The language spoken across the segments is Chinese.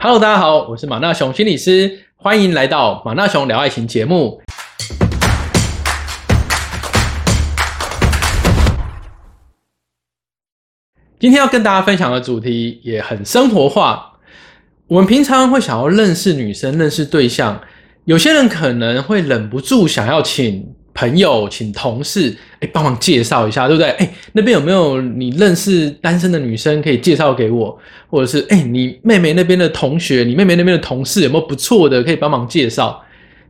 Hello，大家好，我是马纳雄心理师，欢迎来到马纳雄聊爱情节目。今天要跟大家分享的主题也很生活化。我们平常会想要认识女生、认识对象，有些人可能会忍不住想要请朋友、请同事，哎，帮忙介绍一下，对不对？哎，那边有没有你认识单身的女生可以介绍给我？或者是哎，你妹妹那边的同学、你妹妹那边的同事有没有不错的可以帮忙介绍？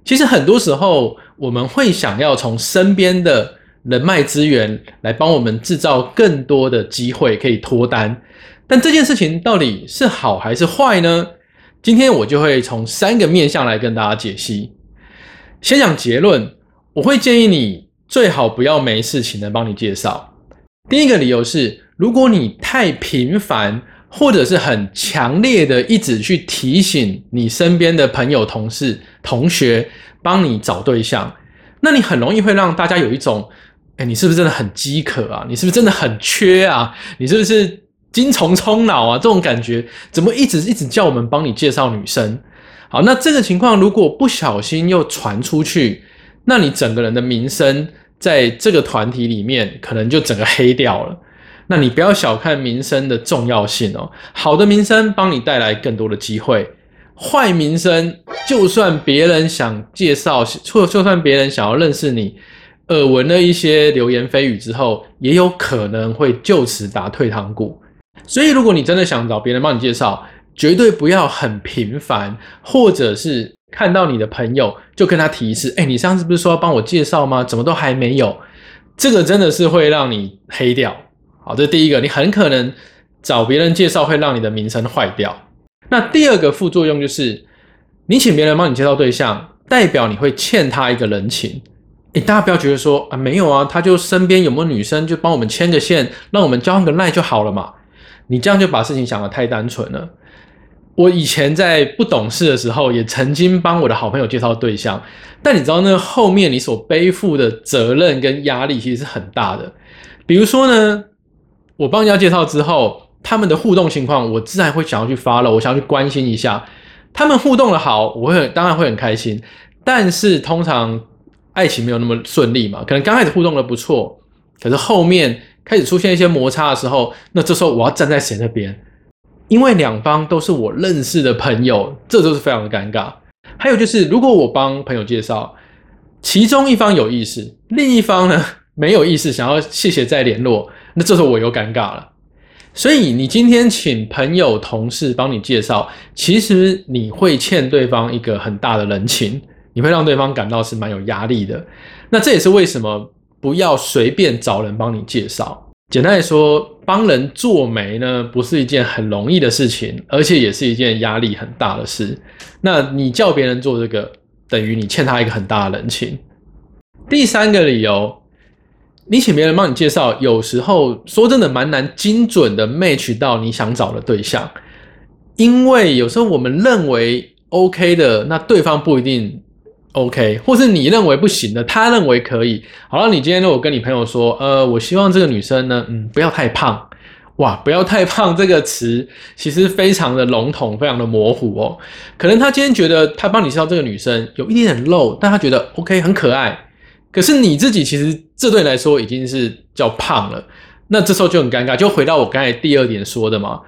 其实很多时候我们会想要从身边的。人脉资源来帮我们制造更多的机会可以脱单，但这件事情到底是好还是坏呢？今天我就会从三个面向来跟大家解析。先讲结论，我会建议你最好不要没事请人帮你介绍。第一个理由是，如果你太频繁或者是很强烈的一直去提醒你身边的朋友、同事、同学帮你找对象，那你很容易会让大家有一种。哎，你是不是真的很饥渴啊？你是不是真的很缺啊？你是不是精虫充脑啊？这种感觉怎么一直一直叫我们帮你介绍女生？好，那这个情况如果不小心又传出去，那你整个人的名声在这个团体里面可能就整个黑掉了。那你不要小看名声的重要性哦。好的名声帮你带来更多的机会，坏名声就算别人想介绍，或就算别人想要认识你。耳闻了一些流言蜚语之后，也有可能会就此打退堂鼓。所以，如果你真的想找别人帮你介绍，绝对不要很频繁，或者是看到你的朋友就跟他提示：“哎，你上次不是说要帮我介绍吗？怎么都还没有？”这个真的是会让你黑掉。好，这是第一个，你很可能找别人介绍会让你的名声坏掉。那第二个副作用就是，你请别人帮你介绍对象，代表你会欠他一个人情。哎，大家不要觉得说啊，没有啊，他就身边有没有女生，就帮我们牵个线，让我们交换个赖就好了嘛。你这样就把事情想得太单纯了。我以前在不懂事的时候，也曾经帮我的好朋友介绍对象，但你知道那后面你所背负的责任跟压力其实是很大的。比如说呢，我帮人家介绍之后，他们的互动情况，我自然会想要去发了，我想要去关心一下。他们互动的好，我会当然会很开心，但是通常。爱情没有那么顺利嘛？可能刚开始互动的不错，可是后面开始出现一些摩擦的时候，那这时候我要站在谁那边？因为两方都是我认识的朋友，这都是非常的尴尬。还有就是，如果我帮朋友介绍，其中一方有意思，另一方呢 没有意思，想要谢谢再联络，那这时候我又尴尬了。所以你今天请朋友、同事帮你介绍，其实你会欠对方一个很大的人情。你会让对方感到是蛮有压力的，那这也是为什么不要随便找人帮你介绍。简单来说，帮人做媒呢，不是一件很容易的事情，而且也是一件压力很大的事。那你叫别人做这个，等于你欠他一个很大的人情。第三个理由，你请别人帮你介绍，有时候说真的蛮难精准的 match 到你想找的对象，因为有时候我们认为 OK 的，那对方不一定。OK，或是你认为不行的，他认为可以。好了，你今天如果跟你朋友说，呃，我希望这个女生呢，嗯，不要太胖。哇，不要太胖这个词其实非常的笼统，非常的模糊哦。可能他今天觉得他帮你介绍这个女生有一点点肉，但他觉得 OK 很可爱。可是你自己其实这对你来说已经是叫胖了，那这时候就很尴尬。就回到我刚才第二点说的嘛，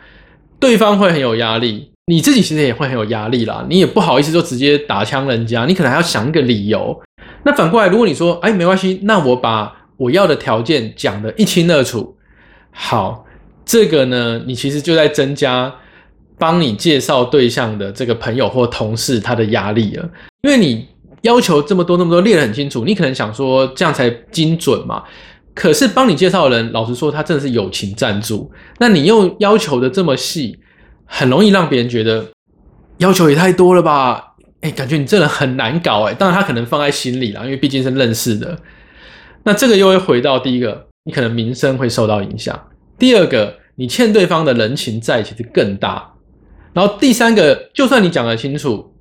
对方会很有压力。你自己其实也会很有压力啦，你也不好意思就直接打枪人家，你可能还要想一个理由。那反过来，如果你说，哎，没关系，那我把我要的条件讲得一清二楚，好，这个呢，你其实就在增加帮你介绍对象的这个朋友或同事他的压力了，因为你要求这么多那么多列得很清楚，你可能想说这样才精准嘛。可是帮你介绍的人，老实说，他真的是友情赞助，那你又要求的这么细。很容易让别人觉得要求也太多了吧？哎，感觉你这人很难搞哎。当然他可能放在心里了，因为毕竟是认识的。那这个又会回到第一个，你可能名声会受到影响；第二个，你欠对方的人情债其实更大；然后第三个，就算你讲得清楚，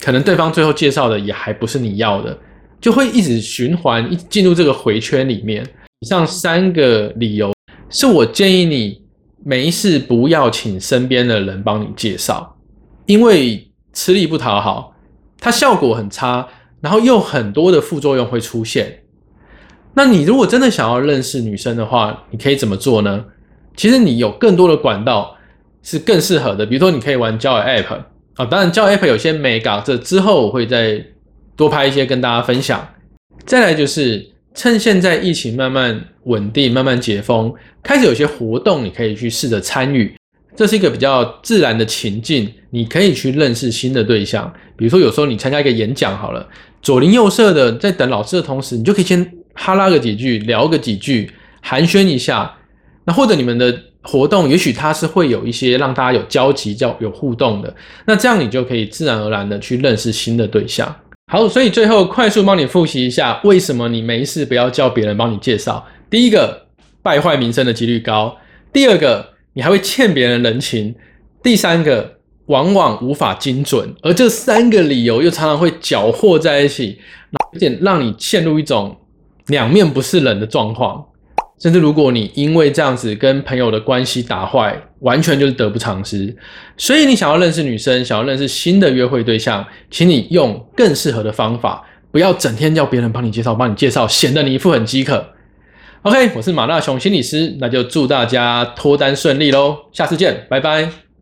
可能对方最后介绍的也还不是你要的，就会一直循环，一进入这个回圈里面。以上三个理由是我建议你。没事，不要请身边的人帮你介绍。因为吃力不讨好，它效果很差，然后又很多的副作用会出现。那你如果真的想要认识女生的话，你可以怎么做呢？其实你有更多的管道是更适合的，比如说你可以玩交友 App 啊，当然交友 App 有些美感，这之后我会再多拍一些跟大家分享。再来就是趁现在疫情慢慢稳定、慢慢解封，开始有些活动你可以去试着参与，这是一个比较自然的情境，你可以去认识新的对象。比如说有时候你参加一个演讲好了，左邻右舍的在等老师的同时，你就可以先哈拉个几句，聊个几句，寒暄一下。那或者你们的活动，也许它是会有一些让大家有交集、叫有互动的，那这样你就可以自然而然的去认识新的对象。好，所以最后快速帮你复习一下，为什么你没事不要叫别人帮你介绍？第一个，败坏名声的几率高；第二个，你还会欠别人人情；第三个，往往无法精准。而这三个理由又常常会搅和在一起，有点让你陷入一种两面不是人的状况。甚至如果你因为这样子跟朋友的关系打坏，完全就是得不偿失。所以你想要认识女生，想要认识新的约会对象，请你用更适合的方法，不要整天叫别人帮你介绍，帮你介绍，显得你一副很饥渴。OK，我是马大雄心理师，那就祝大家脱单顺利喽，下次见，拜拜。